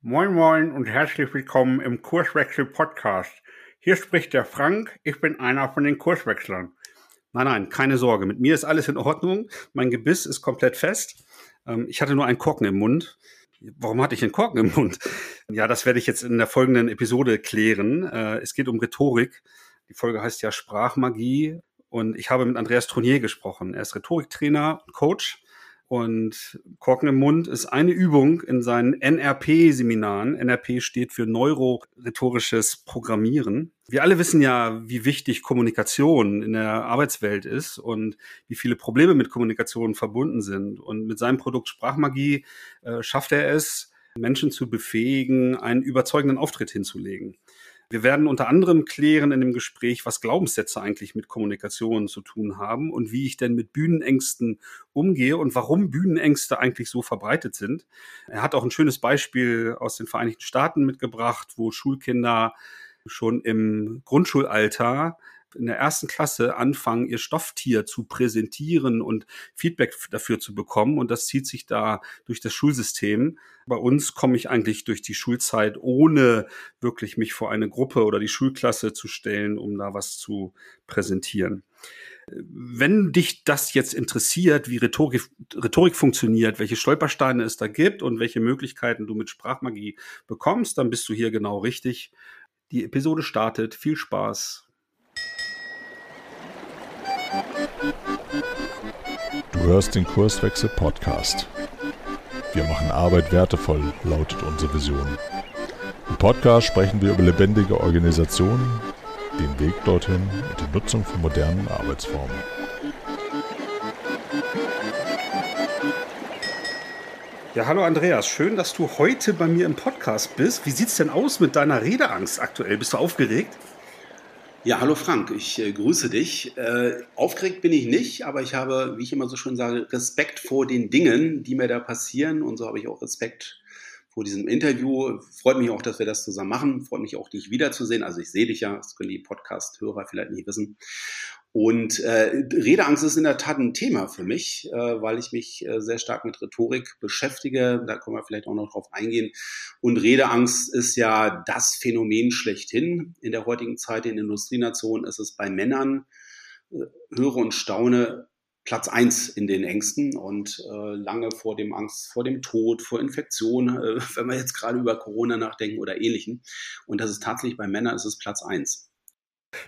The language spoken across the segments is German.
Moin Moin und herzlich willkommen im Kurswechsel Podcast. Hier spricht der Frank, ich bin einer von den Kurswechslern. Nein, nein, keine Sorge, mit mir ist alles in Ordnung. Mein Gebiss ist komplett fest. Ähm, ich hatte nur einen Korken im Mund. Warum hatte ich einen Korken im Mund? Ja, das werde ich jetzt in der folgenden Episode klären. Äh, es geht um Rhetorik. Die Folge heißt ja Sprachmagie. Und ich habe mit Andreas Tronier gesprochen. Er ist Rhetoriktrainer, Coach und Korken im Mund ist eine Übung in seinen NRP-Seminaren. NRP steht für Neurorhetorisches Programmieren. Wir alle wissen ja, wie wichtig Kommunikation in der Arbeitswelt ist und wie viele Probleme mit Kommunikation verbunden sind. Und mit seinem Produkt Sprachmagie äh, schafft er es, Menschen zu befähigen, einen überzeugenden Auftritt hinzulegen. Wir werden unter anderem klären in dem Gespräch, was Glaubenssätze eigentlich mit Kommunikation zu tun haben und wie ich denn mit Bühnenängsten umgehe und warum Bühnenängste eigentlich so verbreitet sind. Er hat auch ein schönes Beispiel aus den Vereinigten Staaten mitgebracht, wo Schulkinder schon im Grundschulalter in der ersten Klasse anfangen, ihr Stofftier zu präsentieren und Feedback dafür zu bekommen. Und das zieht sich da durch das Schulsystem. Bei uns komme ich eigentlich durch die Schulzeit, ohne wirklich mich vor eine Gruppe oder die Schulklasse zu stellen, um da was zu präsentieren. Wenn dich das jetzt interessiert, wie Rhetorik, Rhetorik funktioniert, welche Stolpersteine es da gibt und welche Möglichkeiten du mit Sprachmagie bekommst, dann bist du hier genau richtig. Die Episode startet. Viel Spaß. Hörst den Kurswechsel Podcast. Wir machen Arbeit wertevoll, lautet unsere Vision. Im Podcast sprechen wir über lebendige Organisationen, den Weg dorthin und die Nutzung von modernen Arbeitsformen. Ja, hallo Andreas, schön, dass du heute bei mir im Podcast bist. Wie sieht's denn aus mit deiner Redeangst aktuell? Bist du aufgeregt? Ja, hallo Frank, ich äh, grüße dich. Äh, aufgeregt bin ich nicht, aber ich habe, wie ich immer so schön sage, Respekt vor den Dingen, die mir da passieren. Und so habe ich auch Respekt vor diesem Interview. Freut mich auch, dass wir das zusammen machen. Freut mich auch, dich wiederzusehen. Also ich sehe dich ja, das können die Podcast-Hörer vielleicht nicht wissen. Und äh, Redeangst ist in der Tat ein Thema für mich, äh, weil ich mich äh, sehr stark mit Rhetorik beschäftige. Da können wir vielleicht auch noch drauf eingehen. Und Redeangst ist ja das Phänomen schlechthin. In der heutigen Zeit in Industrienationen ist es bei Männern, äh, höre und staune, Platz eins in den Ängsten und äh, lange vor dem Angst vor dem Tod, vor Infektion, äh, wenn wir jetzt gerade über Corona nachdenken oder ähnlichen. Und das ist tatsächlich bei Männern ist es Platz eins.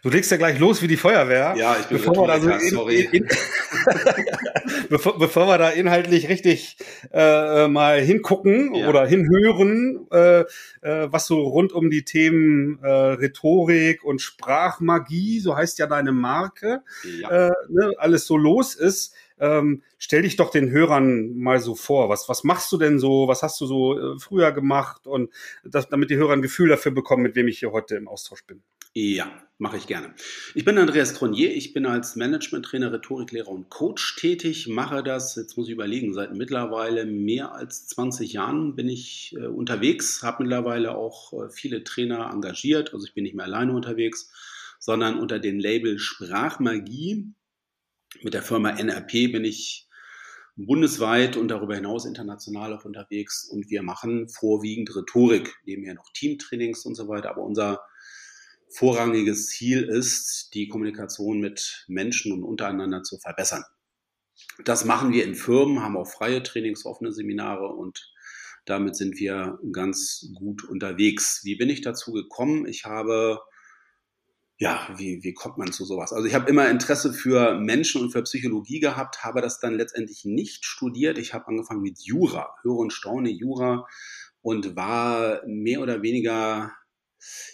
Du legst ja gleich los wie die Feuerwehr. Ja, ich bin bevor wir da so in, sorry. In, in, bevor, bevor wir da inhaltlich richtig äh, mal hingucken ja. oder hinhören, äh, äh, was so rund um die Themen äh, Rhetorik und Sprachmagie, so heißt ja deine Marke, ja. Äh, ne, alles so los ist. Ähm, stell dich doch den Hörern mal so vor. Was, was machst du denn so? Was hast du so äh, früher gemacht? Und das, damit die Hörer ein Gefühl dafür bekommen, mit wem ich hier heute im Austausch bin. Ja, mache ich gerne. Ich bin Andreas Tronier. Ich bin als Management-Trainer, Rhetoriklehrer und Coach tätig. Mache das, jetzt muss ich überlegen, seit mittlerweile mehr als 20 Jahren bin ich äh, unterwegs. Habe mittlerweile auch äh, viele Trainer engagiert. Also ich bin nicht mehr alleine unterwegs, sondern unter dem Label Sprachmagie mit der Firma NRP bin ich bundesweit und darüber hinaus international auch unterwegs und wir machen vorwiegend Rhetorik, nebenher noch Teamtrainings und so weiter. Aber unser vorrangiges Ziel ist, die Kommunikation mit Menschen und untereinander zu verbessern. Das machen wir in Firmen, haben auch freie Trainings, offene Seminare und damit sind wir ganz gut unterwegs. Wie bin ich dazu gekommen? Ich habe ja, wie, wie kommt man zu sowas? Also ich habe immer Interesse für Menschen und für Psychologie gehabt, habe das dann letztendlich nicht studiert. Ich habe angefangen mit Jura, höre und staune Jura und war mehr oder weniger,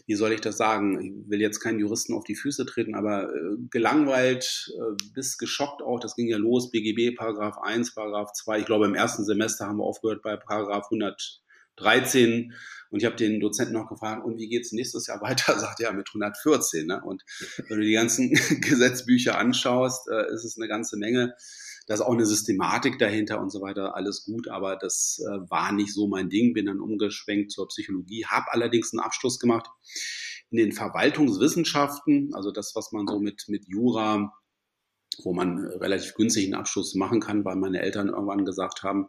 wie soll ich das sagen? Ich will jetzt keinen Juristen auf die Füße treten, aber äh, gelangweilt äh, bis geschockt auch. Das ging ja los, BGB, Paragraph 1, Paragraph 2. Ich glaube, im ersten Semester haben wir aufgehört bei Paragraph 113 und ich habe den Dozenten noch gefragt, und wie geht's nächstes Jahr weiter? Sagt er mit 114. Ne? Und wenn du die ganzen Gesetzbücher anschaust, äh, ist es eine ganze Menge. Da ist auch eine Systematik dahinter und so weiter, alles gut, aber das äh, war nicht so mein Ding. Bin dann umgeschwenkt zur Psychologie, habe allerdings einen Abschluss gemacht in den Verwaltungswissenschaften, also das, was man so mit, mit Jura wo man relativ günstig einen Abschluss machen kann, weil meine Eltern irgendwann gesagt haben,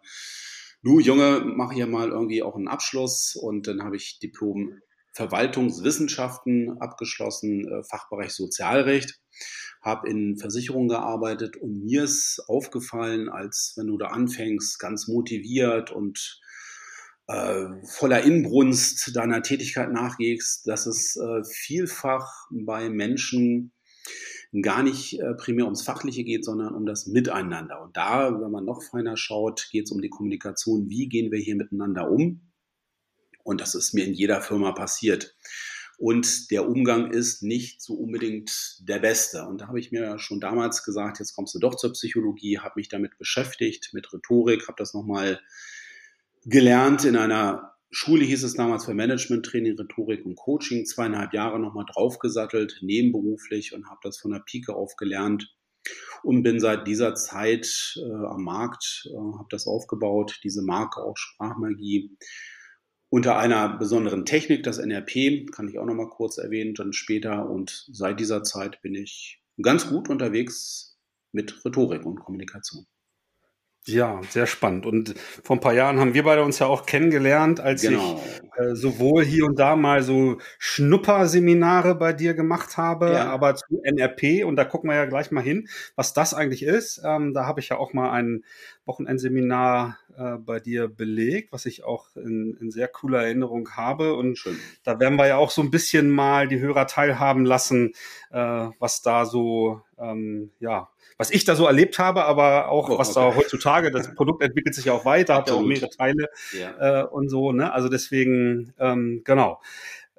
du Junge, mach hier mal irgendwie auch einen Abschluss und dann habe ich Diplom Verwaltungswissenschaften abgeschlossen, äh, Fachbereich Sozialrecht, habe in Versicherungen gearbeitet und mir ist aufgefallen, als wenn du da anfängst, ganz motiviert und äh, voller Inbrunst deiner Tätigkeit nachgehst, dass es äh, vielfach bei Menschen gar nicht äh, primär ums Fachliche geht, sondern um das Miteinander. Und da, wenn man noch feiner schaut, geht es um die Kommunikation. Wie gehen wir hier miteinander um? Und das ist mir in jeder Firma passiert. Und der Umgang ist nicht so unbedingt der beste. Und da habe ich mir schon damals gesagt, jetzt kommst du doch zur Psychologie, habe mich damit beschäftigt, mit Rhetorik, habe das nochmal gelernt. In einer Schule hieß es damals für Management, Training, Rhetorik und Coaching, zweieinhalb Jahre nochmal draufgesattelt, nebenberuflich und habe das von der Pike auf gelernt. Und bin seit dieser Zeit äh, am Markt, äh, habe das aufgebaut, diese Marke auch Sprachmagie unter einer besonderen Technik, das NRP, kann ich auch nochmal kurz erwähnen, dann später. Und seit dieser Zeit bin ich ganz gut unterwegs mit Rhetorik und Kommunikation. Ja, sehr spannend. Und vor ein paar Jahren haben wir beide uns ja auch kennengelernt, als genau. ich äh, sowohl hier und da mal so Schnupperseminare bei dir gemacht habe, ja. aber zu NRP, und da gucken wir ja gleich mal hin, was das eigentlich ist. Ähm, da habe ich ja auch mal ein Wochenendseminar äh, bei dir belegt, was ich auch in, in sehr cooler Erinnerung habe. Und Schön. da werden wir ja auch so ein bisschen mal die Hörer teilhaben lassen, äh, was da so, ähm, ja, was ich da so erlebt habe, aber auch oh, was okay. da heutzutage, das Produkt entwickelt sich ja auch weiter, hat ja auch mehrere Teile ja. äh, und so, ne? Also deswegen, ähm, genau.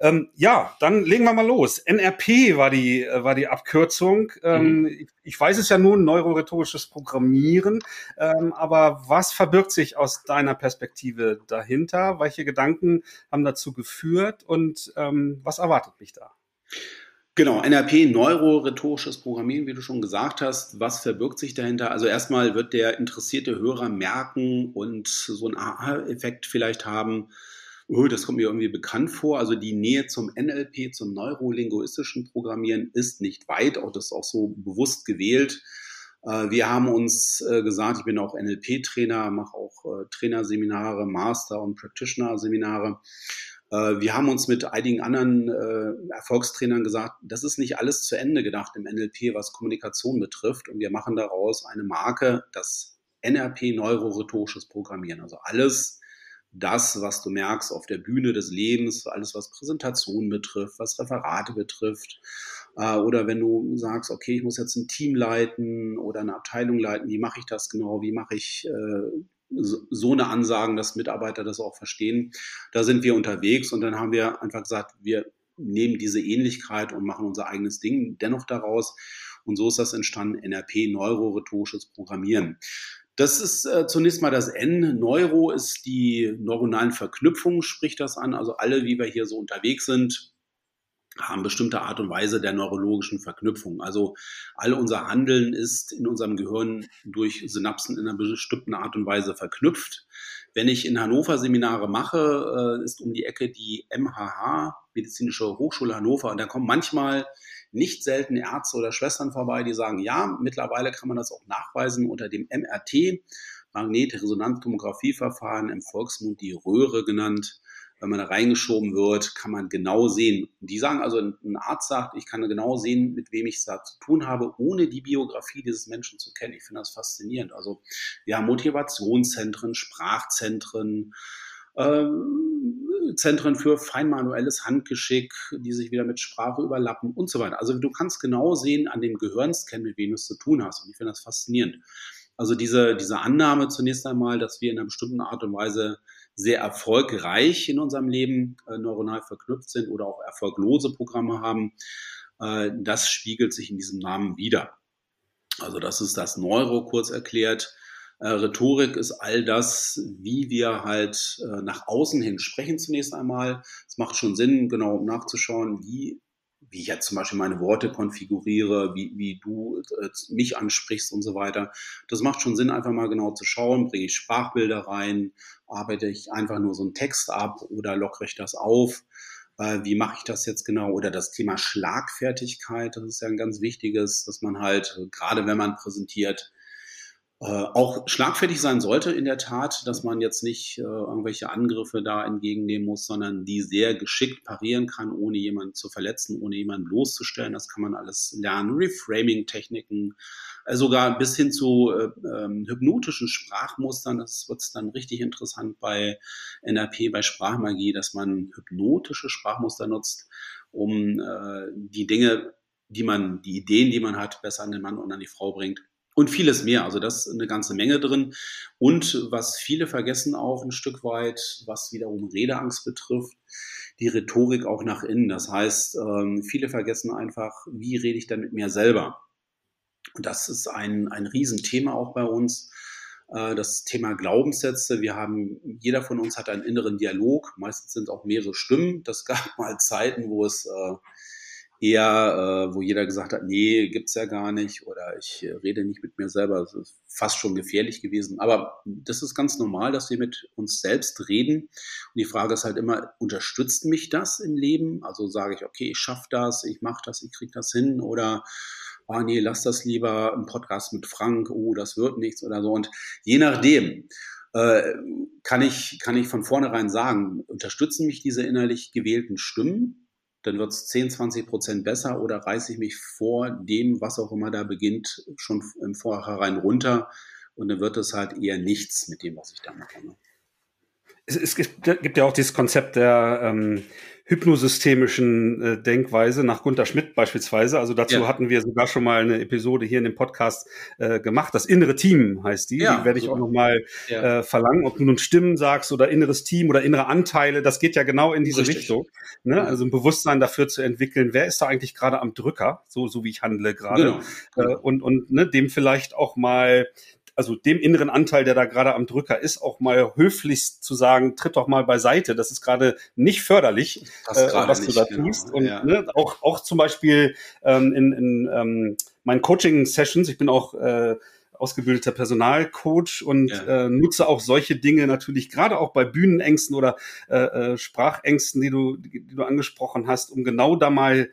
Ähm, ja, dann legen wir mal los. NRP war die, äh, war die Abkürzung. Ähm, mhm. ich, ich, weiß es ja nun, neurorhetorisches Programmieren. Ähm, aber was verbirgt sich aus deiner Perspektive dahinter? Welche Gedanken haben dazu geführt und ähm, was erwartet mich da? Genau, NRP, neurorhetorisches Programmieren, wie du schon gesagt hast. Was verbirgt sich dahinter? Also erstmal wird der interessierte Hörer merken und so einen Aha-Effekt vielleicht haben. Oh, das kommt mir irgendwie bekannt vor. Also die Nähe zum NLP, zum neurolinguistischen Programmieren ist nicht weit. Auch das ist auch so bewusst gewählt. Äh, wir haben uns äh, gesagt, ich bin auch NLP-Trainer, mache auch äh, Trainerseminare, Master- und Practitioner-Seminare. Äh, wir haben uns mit einigen anderen äh, Erfolgstrainern gesagt, das ist nicht alles zu Ende gedacht im NLP, was Kommunikation betrifft. Und wir machen daraus eine Marke, das NRP Neurorhetorisches Programmieren. Also alles das, was du merkst auf der Bühne des Lebens, alles was Präsentationen betrifft, was Referate betrifft. Äh, oder wenn du sagst, okay, ich muss jetzt ein Team leiten oder eine Abteilung leiten, wie mache ich das genau? Wie mache ich äh, so eine Ansagen, dass Mitarbeiter das auch verstehen. Da sind wir unterwegs und dann haben wir einfach gesagt, wir nehmen diese Ähnlichkeit und machen unser eigenes Ding dennoch daraus. Und so ist das entstanden, NRP, neurorhetorisches Programmieren. Das ist äh, zunächst mal das N. Neuro ist die neuronalen Verknüpfungen, spricht das an. Also alle, wie wir hier so unterwegs sind, haben bestimmte Art und Weise der neurologischen Verknüpfung. Also all unser Handeln ist in unserem Gehirn durch Synapsen in einer bestimmten Art und Weise verknüpft. Wenn ich in Hannover Seminare mache, äh, ist um die Ecke die MHH, Medizinische Hochschule Hannover, und da kommen manchmal nicht selten Ärzte oder Schwestern vorbei, die sagen, ja, mittlerweile kann man das auch nachweisen unter dem MRT, Magnetresonanztomographieverfahren, im Volksmund die Röhre genannt wenn man da reingeschoben wird, kann man genau sehen. Die sagen also, ein Arzt sagt, ich kann genau sehen, mit wem ich es da zu tun habe, ohne die Biografie dieses Menschen zu kennen. Ich finde das faszinierend. Also wir haben Motivationszentren, Sprachzentren, äh, Zentren für feinmanuelles Handgeschick, die sich wieder mit Sprache überlappen und so weiter. Also du kannst genau sehen an dem Gehirnscan, mit wem du es zu tun hast. Und ich finde das faszinierend. Also diese, diese Annahme zunächst einmal, dass wir in einer bestimmten Art und Weise sehr erfolgreich in unserem Leben äh, neuronal verknüpft sind oder auch erfolglose Programme haben, äh, das spiegelt sich in diesem Namen wieder. Also das ist das Neuro kurz erklärt. Äh, Rhetorik ist all das, wie wir halt äh, nach außen hin sprechen zunächst einmal. Es macht schon Sinn, genau um nachzuschauen, wie wie ich jetzt zum Beispiel meine Worte konfiguriere, wie, wie du äh, mich ansprichst und so weiter. Das macht schon Sinn, einfach mal genau zu schauen, bringe ich Sprachbilder rein, arbeite ich einfach nur so einen Text ab oder lockere ich das auf. Äh, wie mache ich das jetzt genau? Oder das Thema Schlagfertigkeit, das ist ja ein ganz wichtiges, dass man halt, gerade wenn man präsentiert, äh, auch schlagfertig sein sollte in der Tat, dass man jetzt nicht äh, irgendwelche Angriffe da entgegennehmen muss, sondern die sehr geschickt parieren kann, ohne jemanden zu verletzen, ohne jemanden bloßzustellen. Das kann man alles lernen. Reframing-Techniken, äh, sogar bis hin zu äh, ähm, hypnotischen Sprachmustern. Das wird dann richtig interessant bei NRP, bei Sprachmagie, dass man hypnotische Sprachmuster nutzt, um äh, die Dinge, die man, die Ideen, die man hat, besser an den Mann und an die Frau bringt und vieles mehr. Also das ist eine ganze Menge drin. Und was viele vergessen auch ein Stück weit, was wiederum Redeangst betrifft, die Rhetorik auch nach innen. Das heißt, ähm, viele vergessen einfach, wie rede ich denn mit mir selber? Und das ist ein, ein Riesenthema auch bei uns. Äh, das Thema Glaubenssätze. Wir haben, jeder von uns hat einen inneren Dialog. Meistens sind es auch mehrere Stimmen. Das gab mal Zeiten, wo es äh, eher, äh, wo jeder gesagt hat, nee, gibt's ja gar nicht oder ich äh, rede nicht mit mir selber. Das ist fast schon gefährlich gewesen. Aber das ist ganz normal, dass wir mit uns selbst reden. Und die Frage ist halt immer, unterstützt mich das im Leben? Also sage ich, okay, ich schaffe das, ich mache das, ich kriege das hin oder ah nee, lass das lieber im Podcast mit Frank, oh, das wird nichts oder so. Und je nachdem, äh, kann ich, kann ich von vornherein sagen, unterstützen mich diese innerlich gewählten Stimmen dann wird es 10, 20 Prozent besser oder reiße ich mich vor dem, was auch immer da beginnt, schon im Vorhinein runter und dann wird es halt eher nichts mit dem, was ich da mache. Ne? Es, es gibt, gibt, ja auch dieses Konzept der ähm, hypnosystemischen äh, Denkweise nach Gunter Schmidt beispielsweise. Also dazu ja. hatten wir sogar schon mal eine Episode hier in dem Podcast äh, gemacht. Das innere Team heißt die. Ja, die werde ich super. auch noch mal ja. äh, verlangen. Ob du nun Stimmen sagst oder inneres Team oder innere Anteile, das geht ja genau in diese Richtig. Richtung. Ne? Also ein Bewusstsein dafür zu entwickeln, wer ist da eigentlich gerade am Drücker, so, so wie ich handle gerade. Genau. Äh, und und ne, dem vielleicht auch mal also dem inneren Anteil, der da gerade am Drücker ist, auch mal höflichst zu sagen, tritt doch mal beiseite. Das ist gerade nicht förderlich, äh, was nicht, du da genau. tust. Und ja. ne, auch, auch zum Beispiel ähm, in, in ähm, meinen Coaching-Sessions, ich bin auch äh, ausgebildeter Personalcoach und ja. äh, nutze auch solche Dinge natürlich gerade auch bei Bühnenängsten oder äh, äh, Sprachängsten, die du, die, die du angesprochen hast, um genau da mal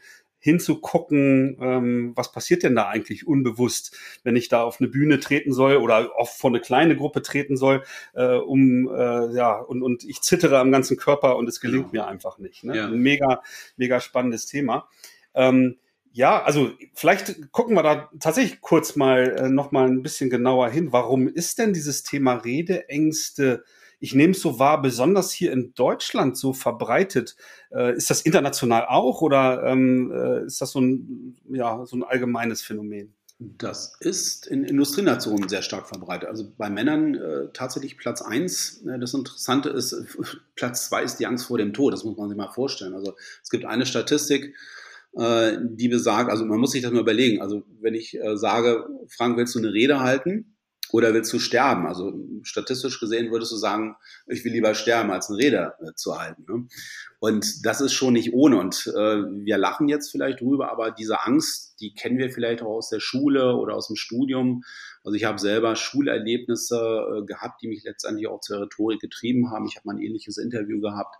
hinzugucken, ähm, was passiert denn da eigentlich unbewusst, wenn ich da auf eine Bühne treten soll oder auf vor eine kleine Gruppe treten soll, äh, um äh, ja und und ich zittere am ganzen Körper und es gelingt genau. mir einfach nicht. Ne? Ja. Ein mega mega spannendes Thema. Ähm, ja, also vielleicht gucken wir da tatsächlich kurz mal äh, noch mal ein bisschen genauer hin. Warum ist denn dieses Thema Redeängste ich nehme es so wahr, besonders hier in Deutschland so verbreitet. Äh, ist das international auch oder ähm, äh, ist das so ein, ja, so ein allgemeines Phänomen? Das ist in Industrienationen sehr stark verbreitet. Also bei Männern äh, tatsächlich Platz eins. Äh, das Interessante ist, Platz zwei ist die Angst vor dem Tod. Das muss man sich mal vorstellen. Also es gibt eine Statistik, äh, die besagt, also man muss sich das mal überlegen. Also wenn ich äh, sage, Frank, willst du eine Rede halten? Oder willst du sterben? Also statistisch gesehen würdest du sagen, ich will lieber sterben, als eine Rede äh, zu halten. Ne? Und das ist schon nicht ohne. Und äh, wir lachen jetzt vielleicht drüber, aber diese Angst, die kennen wir vielleicht auch aus der Schule oder aus dem Studium. Also ich habe selber Schulerlebnisse äh, gehabt, die mich letztendlich auch zur Rhetorik getrieben haben. Ich habe mal ein ähnliches Interview gehabt.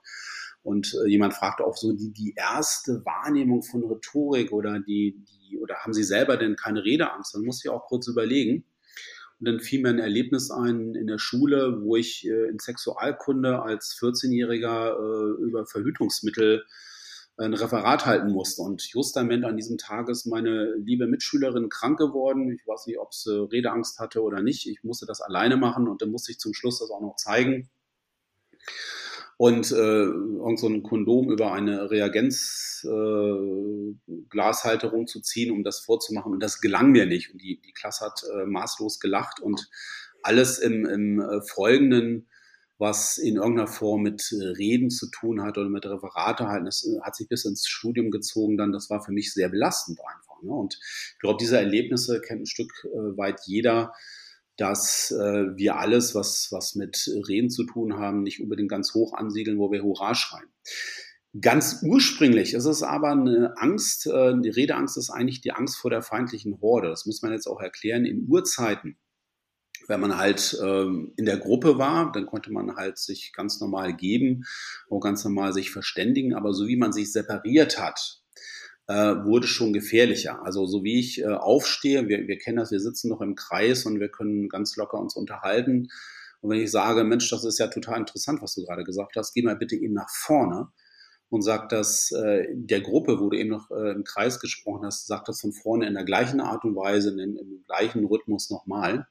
Und äh, jemand fragte auch so die, die erste Wahrnehmung von Rhetorik oder die, die, oder haben Sie selber denn keine Redeangst? Dann muss ich auch kurz überlegen und dann fiel mir ein Erlebnis ein in der Schule, wo ich äh, in Sexualkunde als 14-Jähriger äh, über Verhütungsmittel ein Referat halten musste. Und justament an diesem Tag ist meine liebe Mitschülerin krank geworden. Ich weiß nicht, ob sie Redeangst hatte oder nicht. Ich musste das alleine machen und dann musste ich zum Schluss das auch noch zeigen und äh, irgend so ein Kondom über eine Reagenzglashalterung äh, zu ziehen, um das vorzumachen. Und das gelang mir nicht. Und die, die Klasse hat äh, maßlos gelacht und alles im, im äh, Folgenden, was in irgendeiner Form mit Reden zu tun hat oder mit Referate halten, das äh, hat sich bis ins Studium gezogen dann. Das war für mich sehr belastend einfach. Ne? Und ich glaube, diese Erlebnisse kennt ein Stück äh, weit jeder dass äh, wir alles, was, was mit Reden zu tun haben, nicht unbedingt ganz hoch ansiedeln, wo wir Hurra schreien. Ganz ursprünglich ist es aber eine Angst, äh, die Redeangst ist eigentlich die Angst vor der feindlichen Horde. Das muss man jetzt auch erklären. In Urzeiten, wenn man halt ähm, in der Gruppe war, dann konnte man halt sich ganz normal geben, auch ganz normal sich verständigen. Aber so wie man sich separiert hat, äh, wurde schon gefährlicher. Also so wie ich äh, aufstehe, wir, wir kennen das, wir sitzen noch im Kreis und wir können ganz locker uns unterhalten. Und wenn ich sage, Mensch, das ist ja total interessant, was du gerade gesagt hast, geh mal bitte eben nach vorne und sag das äh, der Gruppe, wo du eben noch äh, im Kreis gesprochen hast, sagt das von vorne in der gleichen Art und Weise, in, im gleichen Rhythmus nochmal.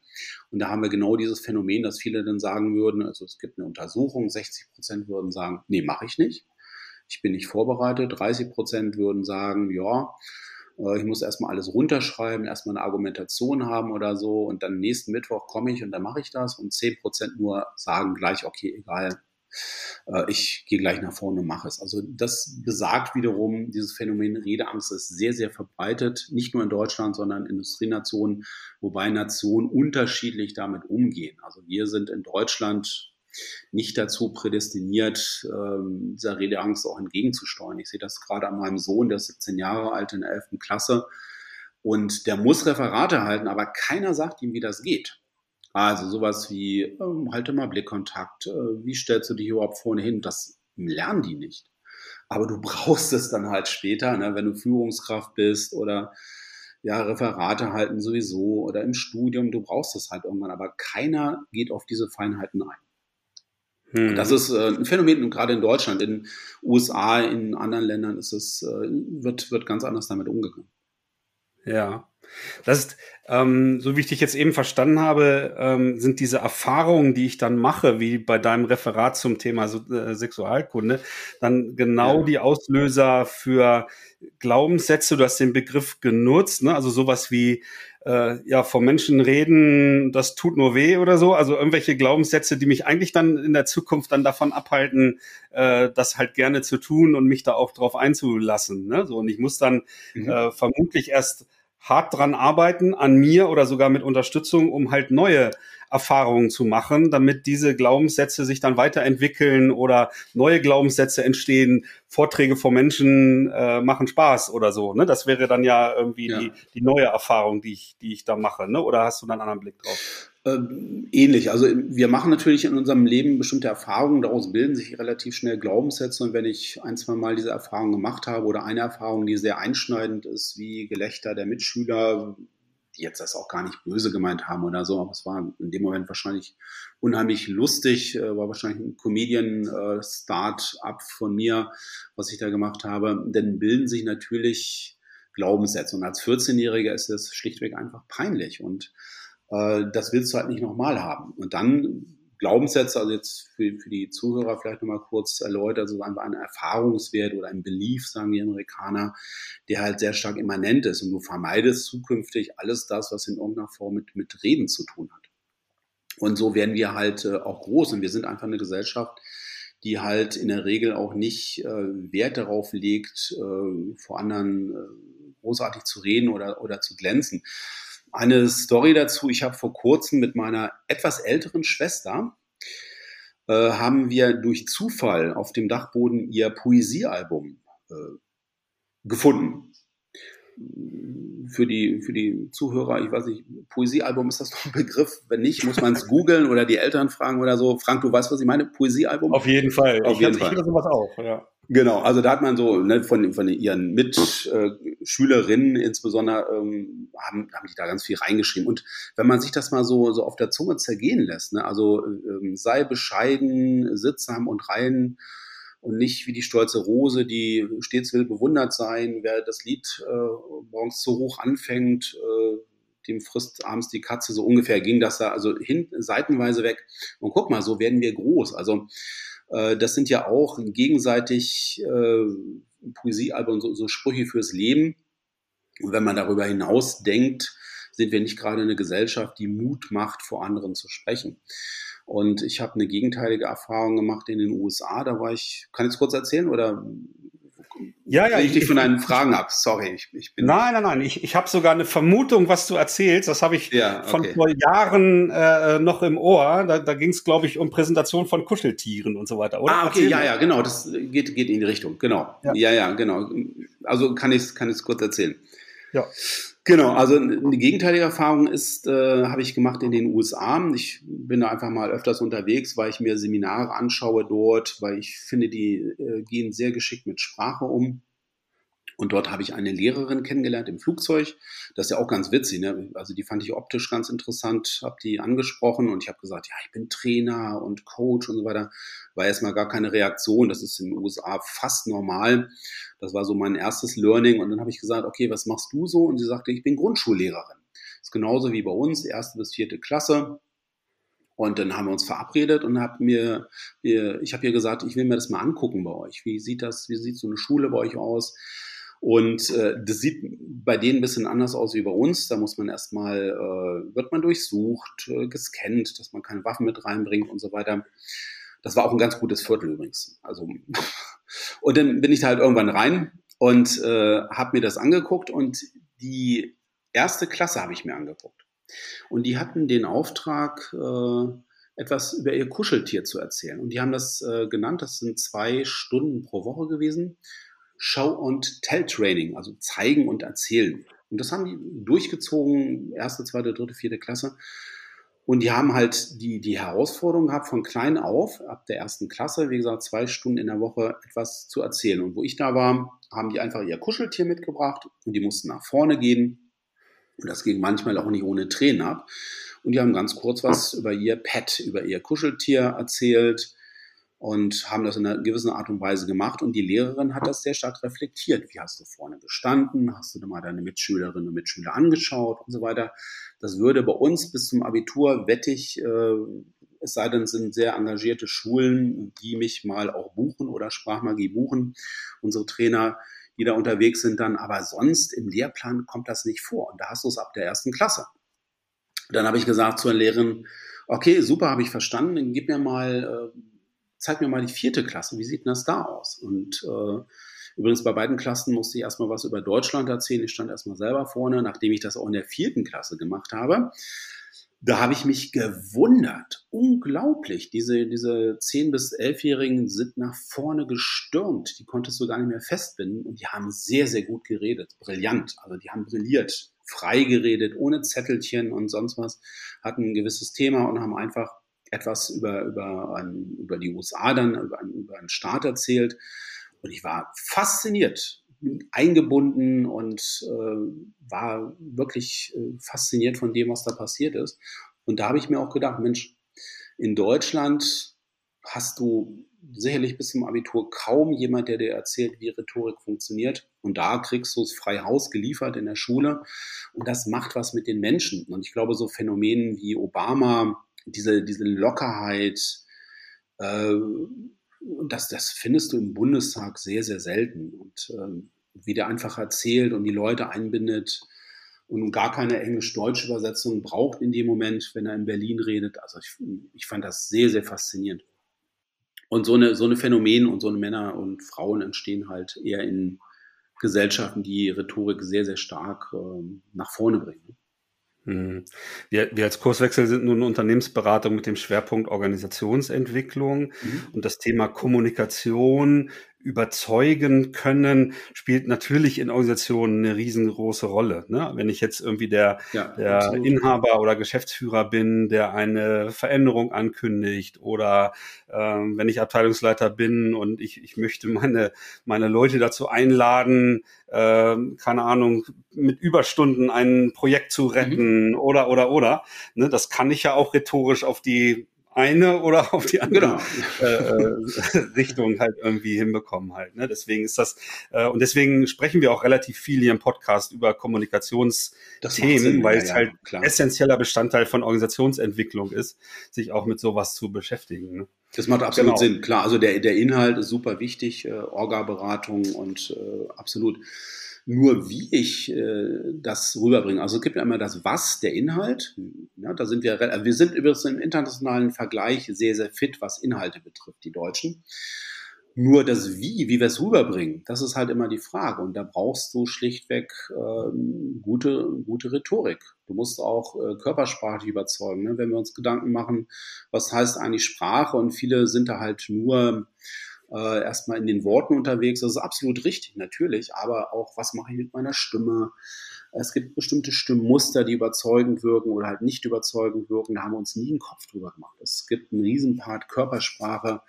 Und da haben wir genau dieses Phänomen, dass viele dann sagen würden, also es gibt eine Untersuchung, 60 Prozent würden sagen, nee, mache ich nicht. Ich bin nicht vorbereitet. 30 Prozent würden sagen, ja, äh, ich muss erstmal alles runterschreiben, erstmal eine Argumentation haben oder so und dann nächsten Mittwoch komme ich und dann mache ich das und 10 Prozent nur sagen gleich, okay, egal, äh, ich gehe gleich nach vorne und mache es. Also das besagt wiederum, dieses Phänomen Redeangst ist sehr, sehr verbreitet, nicht nur in Deutschland, sondern in Industrienationen, wobei Nationen unterschiedlich damit umgehen. Also wir sind in Deutschland nicht dazu prädestiniert, ähm, dieser Redeangst auch entgegenzusteuern. Ich sehe das gerade an meinem Sohn, der ist 17 Jahre alt in der 11. Klasse und der muss Referate halten, aber keiner sagt ihm, wie das geht. Also sowas wie, ähm, halte mal Blickkontakt, äh, wie stellst du dich überhaupt vorne hin? Das lernen die nicht. Aber du brauchst es dann halt später, ne, wenn du Führungskraft bist oder ja, Referate halten sowieso oder im Studium, du brauchst es halt irgendwann, aber keiner geht auf diese Feinheiten ein. Hm. Das ist äh, ein Phänomen, gerade in Deutschland, in USA, in anderen Ländern ist es, äh, wird, wird ganz anders damit umgegangen. Ja. Das ist, ähm, so wie ich dich jetzt eben verstanden habe, ähm, sind diese Erfahrungen, die ich dann mache, wie bei deinem Referat zum Thema so, äh, Sexualkunde, dann genau ja. die Auslöser für Glaubenssätze. Du hast den Begriff genutzt, ne? also sowas wie äh, ja vom Menschen reden, das tut nur weh oder so. Also irgendwelche Glaubenssätze, die mich eigentlich dann in der Zukunft dann davon abhalten, äh, das halt gerne zu tun und mich da auch drauf einzulassen. Ne? So und ich muss dann mhm. äh, vermutlich erst hart dran arbeiten, an mir oder sogar mit Unterstützung, um halt neue Erfahrungen zu machen, damit diese Glaubenssätze sich dann weiterentwickeln oder neue Glaubenssätze entstehen. Vorträge vor Menschen äh, machen Spaß oder so. Ne? Das wäre dann ja irgendwie ja. Die, die neue Erfahrung, die ich, die ich da mache. Ne? Oder hast du da einen anderen Blick drauf? Ähm, ähnlich. Also wir machen natürlich in unserem Leben bestimmte Erfahrungen, daraus bilden sich relativ schnell Glaubenssätze und wenn ich ein, zwei Mal diese Erfahrung gemacht habe oder eine Erfahrung, die sehr einschneidend ist, wie Gelächter der Mitschüler, die jetzt das auch gar nicht böse gemeint haben oder so, aber es war in dem Moment wahrscheinlich unheimlich lustig, äh, war wahrscheinlich ein Comedian-Start-up äh, von mir, was ich da gemacht habe, dann bilden sich natürlich Glaubenssätze. Und als 14-Jähriger ist es schlichtweg einfach peinlich. Und äh, das willst du halt nicht nochmal haben. Und dann Glaubenssätze, also jetzt für, für die Zuhörer vielleicht nochmal kurz erläutert, also einfach ein Erfahrungswert oder ein Belief, sagen die Amerikaner, der halt sehr stark immanent ist und du vermeidest zukünftig alles das, was in irgendeiner Form mit, mit Reden zu tun hat. Und so werden wir halt äh, auch groß und wir sind einfach eine Gesellschaft, die halt in der Regel auch nicht äh, Wert darauf legt, äh, vor anderen äh, großartig zu reden oder, oder zu glänzen. Eine Story dazu, ich habe vor kurzem mit meiner etwas älteren Schwester, äh, haben wir durch Zufall auf dem Dachboden ihr Poesiealbum äh, gefunden. Für die, für die Zuhörer, ich weiß nicht, Poesiealbum, ist das noch ein Begriff? Wenn nicht, muss man es googeln oder die Eltern fragen oder so. Frank, du weißt, was ich meine? Poesiealbum? Auf jeden Fall. Auf ich jeden Fall. Ich sowas auch, ja. Genau, also da hat man so ne, von, von ihren Mitschülerinnen äh, insbesondere ähm, haben, haben die da ganz viel reingeschrieben. Und wenn man sich das mal so, so auf der Zunge zergehen lässt, ne, also ähm, sei bescheiden, sittsam und rein und nicht wie die stolze Rose, die stets will bewundert sein, wer das Lied äh, morgens so hoch anfängt, äh, dem frisst abends die Katze, so ungefähr ging das da also hin, seitenweise weg. Und guck mal, so werden wir groß. Also das sind ja auch gegenseitig äh, Poesiealben, so, so Sprüche fürs Leben. Und wenn man darüber hinaus denkt, sind wir nicht gerade eine Gesellschaft, die Mut macht, vor anderen zu sprechen. Und ich habe eine gegenteilige Erfahrung gemacht in den USA. Da war ich, kann ich es kurz erzählen oder ja, ja, ich, ich dich von deinen Fragen ab. Sorry, ich, ich bin. Nein, nein, nein. Ich, ich habe sogar eine Vermutung, was du erzählst. Das habe ich ja, okay. von vor Jahren äh, noch im Ohr. Da, da ging es, glaube ich, um Präsentation von Kuscheltieren und so weiter, oder? Ah, okay, Erzähl ja, ja, genau. Das geht, geht in die Richtung. Genau. Ja, ja, ja genau. Also kann ich kann ich kurz erzählen. Ja. Genau, also eine gegenteilige Erfahrung ist, äh, habe ich gemacht in den USA. Ich bin da einfach mal öfters unterwegs, weil ich mir Seminare anschaue dort, weil ich finde, die äh, gehen sehr geschickt mit Sprache um. Und dort habe ich eine Lehrerin kennengelernt im Flugzeug. Das ist ja auch ganz witzig. Ne? Also die fand ich optisch ganz interessant, habe die angesprochen und ich habe gesagt, ja, ich bin Trainer und Coach und so weiter. War erstmal gar keine Reaktion. Das ist in den USA fast normal. Das war so mein erstes Learning. Und dann habe ich gesagt, okay, was machst du so? Und sie sagte, ich bin Grundschullehrerin. Das ist genauso wie bei uns, erste bis vierte Klasse. Und dann haben wir uns verabredet und hab mir, ich habe ihr gesagt, ich will mir das mal angucken bei euch. Wie sieht das, wie sieht so eine Schule bei euch aus? Und äh, das sieht bei denen ein bisschen anders aus wie bei uns. Da muss man erstmal, äh, wird man durchsucht, äh, gescannt, dass man keine Waffen mit reinbringt und so weiter. Das war auch ein ganz gutes Viertel übrigens. Also und dann bin ich da halt irgendwann rein und äh, habe mir das angeguckt und die erste Klasse habe ich mir angeguckt. Und die hatten den Auftrag, äh, etwas über ihr Kuscheltier zu erzählen. Und die haben das äh, genannt, das sind zwei Stunden pro Woche gewesen. Show und Tell Training, also zeigen und erzählen. Und das haben die durchgezogen, erste, zweite, dritte, vierte Klasse. Und die haben halt die, die Herausforderung gehabt, von klein auf, ab der ersten Klasse, wie gesagt, zwei Stunden in der Woche etwas zu erzählen. Und wo ich da war, haben die einfach ihr Kuscheltier mitgebracht und die mussten nach vorne gehen. Und das ging manchmal auch nicht ohne Tränen ab. Und die haben ganz kurz was über ihr Pet, über ihr Kuscheltier erzählt und haben das in einer gewissen Art und Weise gemacht. Und die Lehrerin hat das sehr stark reflektiert. Wie hast du vorne gestanden? Hast du mal deine Mitschülerinnen und Mitschüler angeschaut und so weiter? Das würde bei uns bis zum Abitur wettig, äh, es sei denn, es sind sehr engagierte Schulen, die mich mal auch buchen oder Sprachmagie buchen. Unsere Trainer, die da unterwegs sind dann. Aber sonst im Lehrplan kommt das nicht vor. Und da hast du es ab der ersten Klasse. Dann habe ich gesagt zur Lehrerin, okay, super, habe ich verstanden, dann gib mir mal äh, zeig mir mal die vierte Klasse, wie sieht denn das da aus? Und äh, übrigens bei beiden Klassen musste ich erstmal was über Deutschland erzählen. Ich stand erstmal selber vorne, nachdem ich das auch in der vierten Klasse gemacht habe. Da habe ich mich gewundert. Unglaublich. Diese, diese 10- bis 11-Jährigen sind nach vorne gestürmt. Die konntest du gar nicht mehr festbinden. Und die haben sehr, sehr gut geredet. Brillant. Also die haben brilliert. Frei geredet, ohne Zettelchen und sonst was. Hatten ein gewisses Thema und haben einfach etwas über, über, ein, über die USA dann, über, ein, über einen Staat erzählt. Und ich war fasziniert, eingebunden und äh, war wirklich äh, fasziniert von dem, was da passiert ist. Und da habe ich mir auch gedacht, Mensch, in Deutschland hast du sicherlich bis zum Abitur kaum jemand, der dir erzählt, wie Rhetorik funktioniert. Und da kriegst du es frei Haus geliefert in der Schule. Und das macht was mit den Menschen. Und ich glaube, so Phänomenen wie Obama, diese, diese Lockerheit, äh, das, das findest du im Bundestag sehr, sehr selten. Und äh, wie der einfach erzählt und die Leute einbindet und gar keine englisch-deutsche Übersetzung braucht in dem Moment, wenn er in Berlin redet. Also ich, ich fand das sehr, sehr faszinierend. Und so eine, so eine Phänomen und so eine Männer und Frauen entstehen halt eher in Gesellschaften, die Rhetorik sehr, sehr stark ähm, nach vorne bringen. Mhm. Wir, wir als Kurswechsel sind nun Unternehmensberatung mit dem Schwerpunkt Organisationsentwicklung mhm. und das Thema Kommunikation überzeugen können, spielt natürlich in Organisationen eine riesengroße Rolle. Ne? Wenn ich jetzt irgendwie der, ja, der Inhaber oder Geschäftsführer bin, der eine Veränderung ankündigt oder ähm, wenn ich Abteilungsleiter bin und ich, ich möchte meine, meine Leute dazu einladen, ähm, keine Ahnung, mit Überstunden ein Projekt zu retten mhm. oder, oder, oder. Ne? Das kann ich ja auch rhetorisch auf die eine oder auf die andere genau. äh, äh, Richtung halt irgendwie hinbekommen halt. Ne? Deswegen ist das, äh, und deswegen sprechen wir auch relativ viel hier im Podcast über Kommunikationsthemen, weil ja, es halt ja, essentieller Bestandteil von Organisationsentwicklung ist, sich auch mit sowas zu beschäftigen. Ne? Das macht absolut genau. Sinn, klar. Also der, der Inhalt ist super wichtig, äh, Orga-Beratung und äh, absolut nur wie ich äh, das rüberbringe. Also es gibt ja immer das Was, der Inhalt. Ja, da sind wir, wir sind übrigens im internationalen Vergleich sehr, sehr fit, was Inhalte betrifft, die Deutschen. Nur das Wie, wie wir es rüberbringen, das ist halt immer die Frage. Und da brauchst du schlichtweg ähm, gute, gute Rhetorik. Du musst auch äh, körpersprachlich überzeugen. Ne? Wenn wir uns Gedanken machen, was heißt eigentlich Sprache? Und viele sind da halt nur äh, erstmal in den Worten unterwegs. Das ist absolut richtig, natürlich, aber auch, was mache ich mit meiner Stimme? Es gibt bestimmte Stimmmuster, die überzeugend wirken oder halt nicht überzeugend wirken. Da haben wir uns nie einen Kopf drüber gemacht. Es gibt einen Riesenpart Körpersprache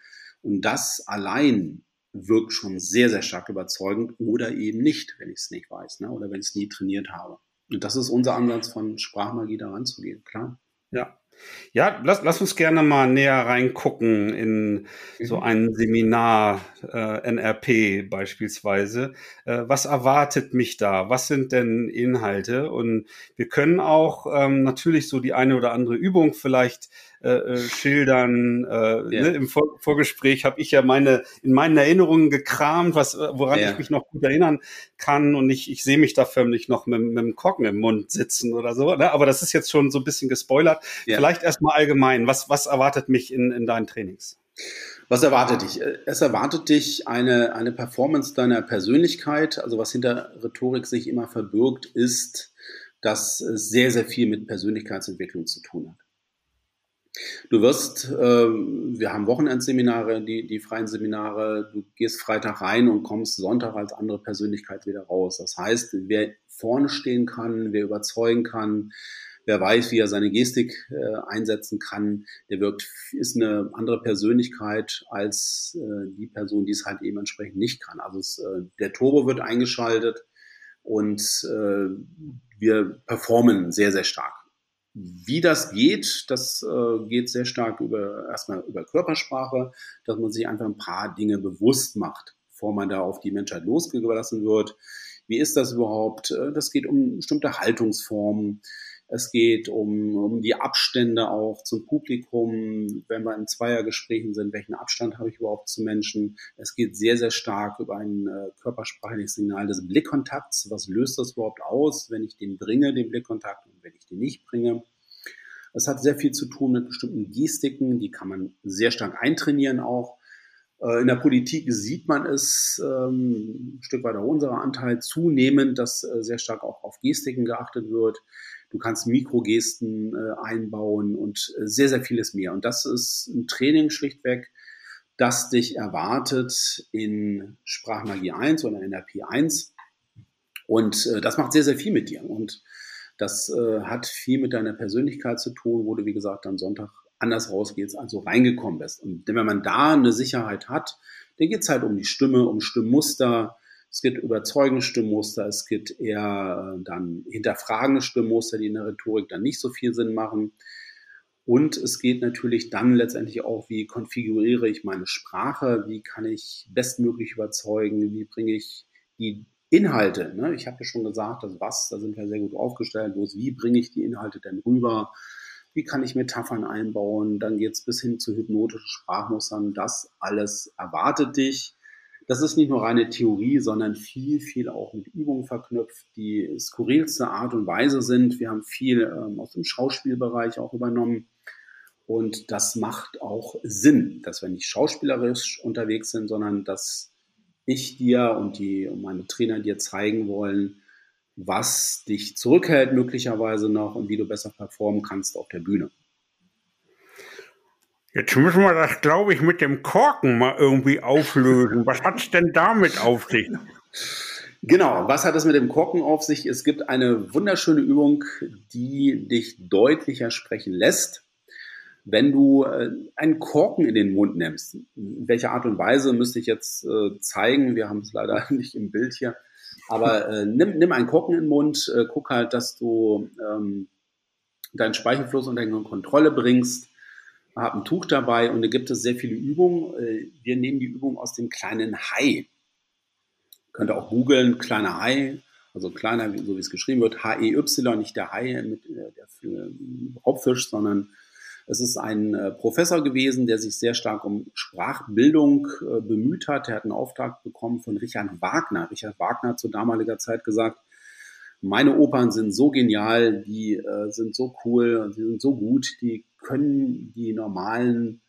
und das allein wirkt schon sehr, sehr stark überzeugend oder eben nicht, wenn ich es nicht weiß ne? oder wenn ich es nie trainiert habe. Und das ist unser Ansatz von Sprachmagie da ranzugehen, klar. Ja, ja, lass, lass uns gerne mal näher reingucken in so mhm. ein Seminar äh, NRP beispielsweise. Äh, was erwartet mich da? Was sind denn Inhalte? Und wir können auch ähm, natürlich so die eine oder andere Übung vielleicht äh, äh, schildern. Äh, ja. ne? Im Vor Vorgespräch habe ich ja meine in meinen Erinnerungen gekramt, was äh, woran ja. ich mich noch gut erinnern kann und ich, ich sehe mich da förmlich noch mit, mit dem Korken im Mund sitzen oder so. Ne? Aber das ist jetzt schon so ein bisschen gespoilert. Ja. Vielleicht erstmal allgemein. Was, was erwartet mich in, in deinen Trainings? Was erwartet dich? Es erwartet dich eine, eine Performance deiner Persönlichkeit. Also was hinter Rhetorik sich immer verbirgt, ist, dass es sehr, sehr viel mit Persönlichkeitsentwicklung zu tun hat. Du wirst, äh, wir haben Wochenendseminare, die, die freien Seminare, du gehst Freitag rein und kommst Sonntag als andere Persönlichkeit wieder raus. Das heißt, wer vorne stehen kann, wer überzeugen kann, wer weiß, wie er seine Gestik äh, einsetzen kann, der wirkt, ist eine andere Persönlichkeit als äh, die Person, die es halt eben entsprechend nicht kann. Also es, äh, der Turbo wird eingeschaltet und äh, wir performen sehr, sehr stark. Wie das geht, das äh, geht sehr stark über erstmal über Körpersprache, dass man sich einfach ein paar Dinge bewusst macht, bevor man da auf die Menschheit losgelassen wird. Wie ist das überhaupt? Äh, das geht um bestimmte Haltungsformen. Es geht um, um die Abstände auch zum Publikum, wenn wir in Zweiergesprächen sind, welchen Abstand habe ich überhaupt zu Menschen. Es geht sehr, sehr stark über ein äh, körpersprachliches Signal des Blickkontakts. Was löst das überhaupt aus, wenn ich den bringe, den Blickkontakt, und wenn ich den nicht bringe? Es hat sehr viel zu tun mit bestimmten Gestiken, die kann man sehr stark eintrainieren auch. Äh, in der Politik sieht man es ähm, ein Stück weiter unserer Anteil zunehmend, dass äh, sehr stark auch auf Gestiken geachtet wird. Du kannst Mikrogesten äh, einbauen und äh, sehr, sehr vieles mehr. Und das ist ein Training schlichtweg, das dich erwartet in Sprachmagie 1 oder NRP 1. Und äh, das macht sehr, sehr viel mit dir. Und das äh, hat viel mit deiner Persönlichkeit zu tun, wo du, wie gesagt, am Sonntag anders rausgehst, also reingekommen bist. Und wenn man da eine Sicherheit hat, dann geht es halt um die Stimme, um Stimmmuster, es gibt überzeugende Stimmmuster, es gibt eher äh, dann hinterfragende Stimmmuster, die in der Rhetorik dann nicht so viel Sinn machen. Und es geht natürlich dann letztendlich auch, wie konfiguriere ich meine Sprache, wie kann ich bestmöglich überzeugen, wie bringe ich die Inhalte. Ne? Ich habe ja schon gesagt, das Was, da sind wir sehr gut aufgestellt. Bloß wie bringe ich die Inhalte denn rüber? Wie kann ich Metaphern einbauen? Dann geht es bis hin zu hypnotischen Sprachmustern. Das alles erwartet dich das ist nicht nur reine Theorie, sondern viel, viel auch mit Übungen verknüpft, die skurrilste Art und Weise sind. Wir haben viel ähm, aus dem Schauspielbereich auch übernommen. Und das macht auch Sinn, dass wir nicht schauspielerisch unterwegs sind, sondern dass ich dir und die und meine Trainer dir zeigen wollen, was dich zurückhält möglicherweise noch und wie du besser performen kannst auf der Bühne. Jetzt müssen wir das, glaube ich, mit dem Korken mal irgendwie auflösen. Was hat es denn damit auf sich? Genau, was hat es mit dem Korken auf sich? Es gibt eine wunderschöne Übung, die dich deutlicher sprechen lässt. Wenn du äh, einen Korken in den Mund nimmst, in welcher Art und Weise müsste ich jetzt äh, zeigen, wir haben es leider nicht im Bild hier, aber äh, nimm, nimm einen Korken in den Mund, äh, guck halt, dass du ähm, deinen Speichelfluss unter Kontrolle bringst, habe ein Tuch dabei und da gibt es sehr viele Übungen. Äh, wir nehmen die Übung aus dem kleinen Hai. Könnt ihr auch googeln, kleiner Hai, also kleiner, so wie es geschrieben wird, H-E-Y, nicht der Hai mit äh, der für Raubfisch, sondern es ist ein äh, Professor gewesen, der sich sehr stark um Sprachbildung bemüht hat. Er hat einen Auftrag bekommen von Richard Wagner. Richard Wagner hat zu damaliger Zeit gesagt, meine Opern sind so genial, die äh, sind so cool, die sind so gut, die können die normalen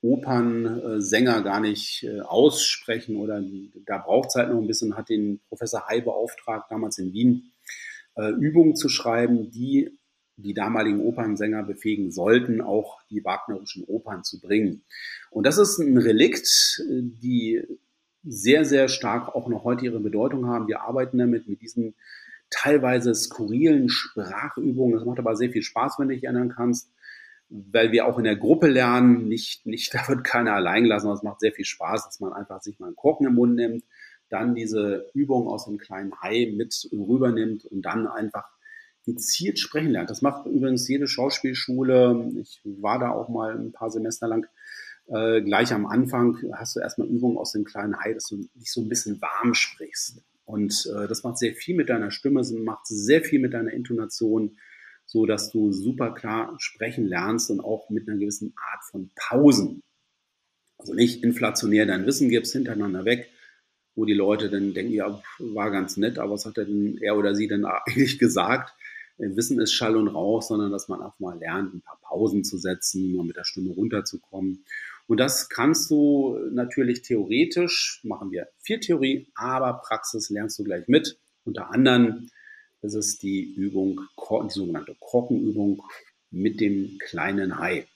Opernsänger gar nicht äh, aussprechen oder da braucht es halt noch ein bisschen, hat den Professor Hai beauftragt, damals in Wien, äh, Übungen zu schreiben, die die damaligen Opernsänger befähigen sollten, auch die wagnerischen Opern zu bringen. Und das ist ein Relikt, die sehr, sehr stark auch noch heute ihre Bedeutung haben. Wir arbeiten damit mit diesen teilweise skurrilen Sprachübungen. Das macht aber sehr viel Spaß, wenn du dich erinnern kannst weil wir auch in der Gruppe lernen, nicht, nicht, da wird keiner allein gelassen, aber es macht sehr viel Spaß, dass man einfach sich mal einen Korken im Mund nimmt, dann diese Übung aus dem kleinen Hai mit rübernimmt und dann einfach gezielt sprechen lernt. Das macht übrigens jede Schauspielschule. Ich war da auch mal ein paar Semester lang. Äh, gleich am Anfang hast du erstmal Übungen aus dem kleinen Hai, dass du dich so ein bisschen warm sprichst. Und äh, das macht sehr viel mit deiner Stimme, macht sehr viel mit deiner Intonation, so dass du super klar sprechen lernst und auch mit einer gewissen Art von Pausen. Also nicht inflationär dein Wissen gibst, hintereinander weg, wo die Leute dann denken, ja, war ganz nett, aber was hat er denn, er oder sie denn eigentlich gesagt? Äh, Wissen ist Schall und Rauch, sondern dass man auch mal lernt, ein paar Pausen zu setzen, mal mit der Stimme runterzukommen. Und das kannst du natürlich theoretisch, machen wir viel Theorie, aber Praxis lernst du gleich mit. Unter anderem das ist die Übung, die sogenannte Korkenübung mit dem kleinen Hai.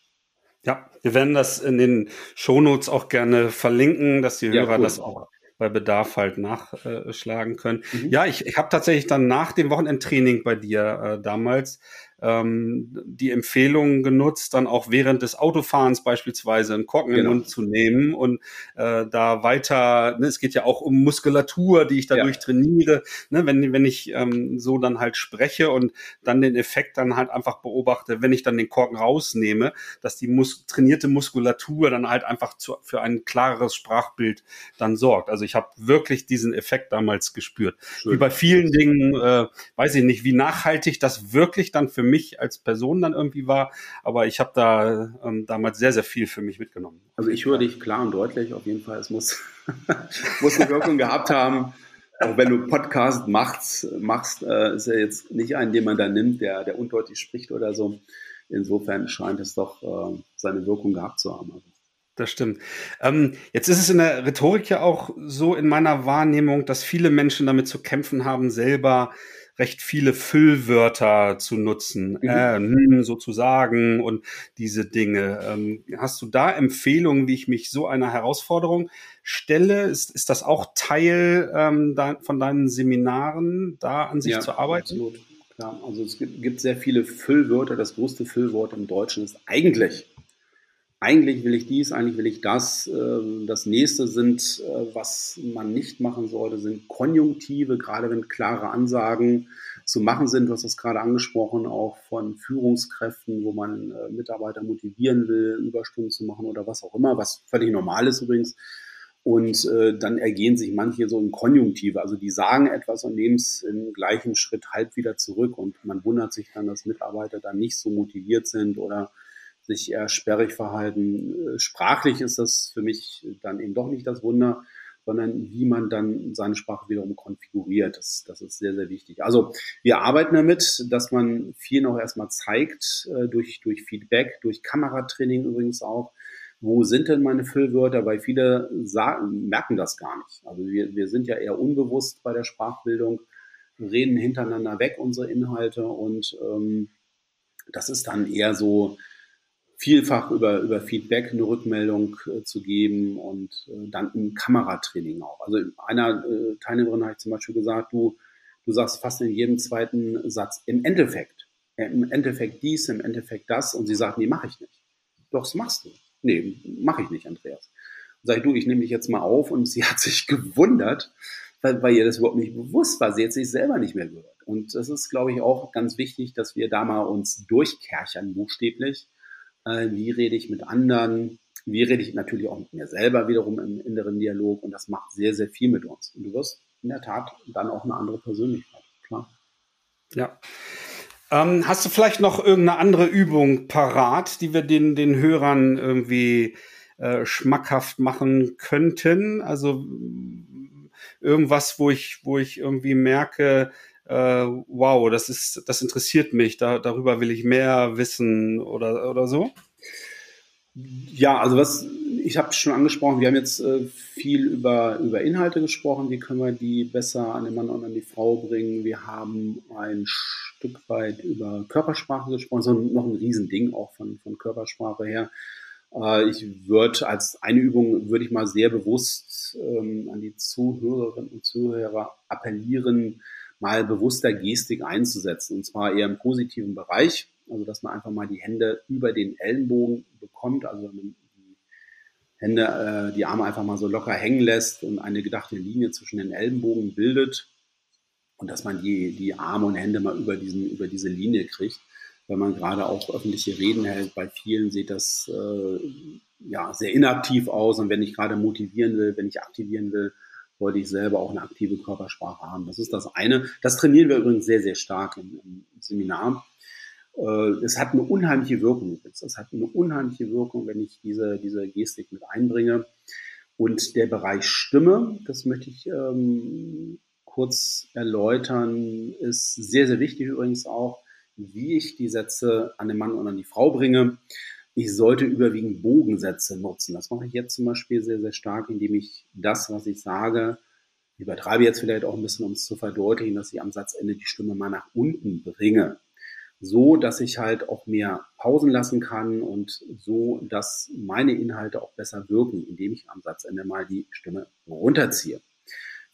Ja, wir werden das in den Shownotes auch gerne verlinken, dass die Hörer ja, cool. das auch bei Bedarf halt nachschlagen können. Mhm. Ja, ich, ich habe tatsächlich dann nach dem Wochenendtraining bei dir äh, damals ähm, die Empfehlung genutzt, dann auch während des Autofahrens beispielsweise einen Korken genau. im Mund zu nehmen und äh, da weiter, ne, es geht ja auch um Muskulatur, die ich dadurch ja. trainiere, ne, wenn, wenn ich ähm, so dann halt spreche und dann den Effekt dann halt einfach beobachte, wenn ich dann den Korken rausnehme, dass die mus trainierte Muskulatur dann halt einfach zu, für ein klareres Sprachbild dann sorgt. Also ich habe wirklich diesen Effekt damals gespürt. Schön. Wie bei vielen Dingen, äh, weiß ich nicht, wie nachhaltig das wirklich dann für mich als Person dann irgendwie war. Aber ich habe da ähm, damals sehr, sehr viel für mich mitgenommen. Also ich höre dich klar und deutlich. Auf jeden Fall, es muss, muss eine Wirkung gehabt haben. Auch wenn du Podcast machst, machst äh, ist ja jetzt nicht ein, den man da nimmt, der, der undeutlich spricht oder so. Insofern scheint es doch äh, seine Wirkung gehabt zu haben. Das stimmt. Ähm, jetzt ist es in der Rhetorik ja auch so in meiner Wahrnehmung, dass viele Menschen damit zu kämpfen haben, selber recht viele Füllwörter zu nutzen, mhm. äh, hm, sozusagen und diese Dinge. Ähm, hast du da Empfehlungen, wie ich mich so einer Herausforderung stelle? Ist, ist das auch Teil ähm, da, von deinen Seminaren, da an sich ja, zu arbeiten? Absolut. Klar, also es gibt, gibt sehr viele Füllwörter. Das größte Füllwort im Deutschen ist eigentlich eigentlich will ich dies, eigentlich will ich das. Ähm, das nächste sind, äh, was man nicht machen sollte, sind Konjunktive, gerade wenn klare Ansagen zu machen sind. Du hast das gerade angesprochen, auch von Führungskräften, wo man äh, Mitarbeiter motivieren will, Überstunden zu machen oder was auch immer, was völlig normal ist übrigens. Und äh, dann ergehen sich manche so in Konjunktive. Also die sagen etwas und nehmen es im gleichen Schritt halb wieder zurück. Und man wundert sich dann, dass Mitarbeiter dann nicht so motiviert sind oder sich eher sperrig verhalten. Äh, sprachlich ist das für mich dann eben doch nicht das Wunder, sondern wie man dann seine Sprache wiederum konfiguriert. Das, das ist sehr, sehr wichtig. Also wir arbeiten damit, dass man viel noch erstmal zeigt, äh, durch, durch Feedback, durch Kameratraining übrigens auch, wo sind denn meine Füllwörter, weil viele sagen, merken das gar nicht. Also wir, wir sind ja eher unbewusst bei der Sprachbildung, reden hintereinander weg unsere Inhalte und ähm, das ist dann eher so vielfach über, über Feedback eine Rückmeldung äh, zu geben und äh, dann ein Kameratraining auch. Also einer äh, Teilnehmerin habe ich zum Beispiel gesagt, du, du sagst fast in jedem zweiten Satz im Endeffekt, äh, im Endeffekt dies, im Endeffekt das und sie sagt, nee, mache ich nicht. Doch, das machst du. Nee, mache ich nicht, Andreas. Sag ich, du, ich nehme dich jetzt mal auf und sie hat sich gewundert, weil, weil ihr das überhaupt nicht bewusst war. Sie hat sich selber nicht mehr gehört. Und das ist, glaube ich, auch ganz wichtig, dass wir da mal uns durchkerchern, buchstäblich, wie rede ich mit anderen, wie rede ich natürlich auch mit mir selber wiederum im inneren Dialog und das macht sehr, sehr viel mit uns. Und du wirst in der Tat dann auch eine andere Persönlichkeit, klar. Ja. Ähm, hast du vielleicht noch irgendeine andere Übung parat, die wir den, den Hörern irgendwie äh, schmackhaft machen könnten? Also irgendwas, wo ich, wo ich irgendwie merke, äh, wow, das ist, das interessiert mich, da, darüber will ich mehr wissen oder, oder so? Ja, also was ich habe schon angesprochen, wir haben jetzt äh, viel über, über Inhalte gesprochen, wie können wir die besser an den Mann und an die Frau bringen. Wir haben ein Stück weit über Körpersprache gesprochen, so noch ein Riesending auch von, von Körpersprache her. Äh, ich würde als eine Übung, würde ich mal sehr bewusst ähm, an die Zuhörerinnen und Zuhörer appellieren, mal bewusster Gestik einzusetzen. Und zwar eher im positiven Bereich. Also dass man einfach mal die Hände über den Ellenbogen bekommt, also wenn man die Hände, äh, die Arme einfach mal so locker hängen lässt und eine gedachte Linie zwischen den Ellenbogen bildet und dass man die, die Arme und Hände mal über, diesen, über diese Linie kriegt. Wenn man gerade auch öffentliche Reden hält, bei vielen sieht das äh, ja, sehr inaktiv aus und wenn ich gerade motivieren will, wenn ich aktivieren will, wollte ich selber auch eine aktive Körpersprache haben. Das ist das eine. Das trainieren wir übrigens sehr, sehr stark im, im Seminar. Äh, es hat eine unheimliche Wirkung. Es hat eine unheimliche Wirkung, wenn ich diese, diese Gestik mit einbringe. Und der Bereich Stimme, das möchte ich ähm, kurz erläutern, ist sehr, sehr wichtig übrigens auch, wie ich die Sätze an den Mann und an die Frau bringe. Ich sollte überwiegend Bogensätze nutzen. Das mache ich jetzt zum Beispiel sehr, sehr stark, indem ich das, was ich sage, übertreibe jetzt vielleicht auch ein bisschen, um es zu verdeutlichen, dass ich am Satzende die Stimme mal nach unten bringe. So, dass ich halt auch mehr Pausen lassen kann und so, dass meine Inhalte auch besser wirken, indem ich am Satzende mal die Stimme runterziehe.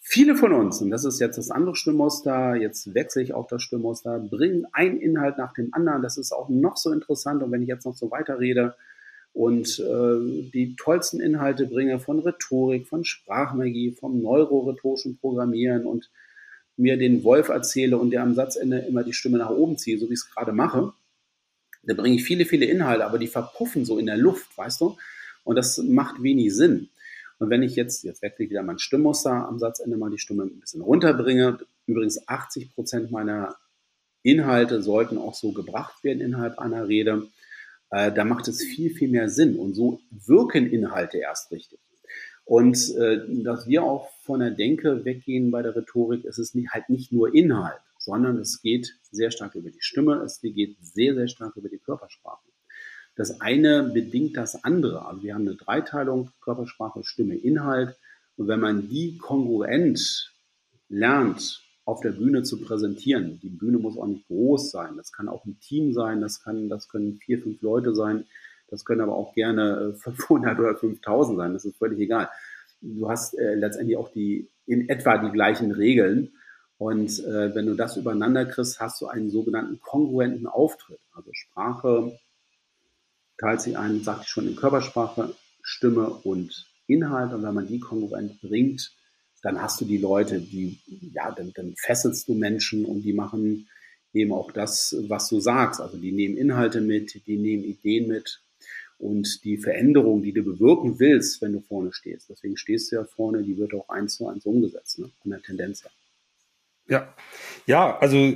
Viele von uns, und das ist jetzt das andere Stimmmuster, jetzt wechsle ich auch das Stimmmuster, bringen einen Inhalt nach dem anderen. Das ist auch noch so interessant. Und wenn ich jetzt noch so weiterrede und äh, die tollsten Inhalte bringe von Rhetorik, von Sprachmagie, vom neurorhetorischen Programmieren und mir den Wolf erzähle und der am Satzende immer die Stimme nach oben ziehe, so wie ich es gerade mache, da bringe ich viele, viele Inhalte, aber die verpuffen so in der Luft, weißt du? Und das macht wenig Sinn. Und wenn ich jetzt, jetzt wechsle ich wieder mein Stimmmuster am Satzende mal die Stimme ein bisschen runterbringe, übrigens 80 Prozent meiner Inhalte sollten auch so gebracht werden innerhalb einer Rede, äh, da macht es viel, viel mehr Sinn. Und so wirken Inhalte erst richtig. Und äh, dass wir auch von der Denke weggehen bei der Rhetorik, es ist nicht, halt nicht nur Inhalt, sondern es geht sehr stark über die Stimme, es geht sehr, sehr stark über die Körpersprache. Das eine bedingt das andere. Also wir haben eine Dreiteilung Körpersprache, Stimme, Inhalt. Und wenn man die kongruent lernt, auf der Bühne zu präsentieren, die Bühne muss auch nicht groß sein. Das kann auch ein Team sein. Das kann, das können vier, fünf Leute sein. Das können aber auch gerne 500 äh, oder 5000 sein. Das ist völlig egal. Du hast äh, letztendlich auch die, in etwa die gleichen Regeln. Und äh, wenn du das übereinander kriegst, hast du einen sogenannten kongruenten Auftritt. Also Sprache, teilt sich ein, sagte ich schon, in Körpersprache, Stimme und Inhalt. Und wenn man die kongruent bringt, dann hast du die Leute, die, ja, dann, dann fesselst du Menschen und die machen eben auch das, was du sagst. Also die nehmen Inhalte mit, die nehmen Ideen mit und die Veränderung, die du bewirken willst, wenn du vorne stehst. Deswegen stehst du ja vorne, die wird auch eins zu eins umgesetzt, ne? von der Tendenz her. Ja, ja, also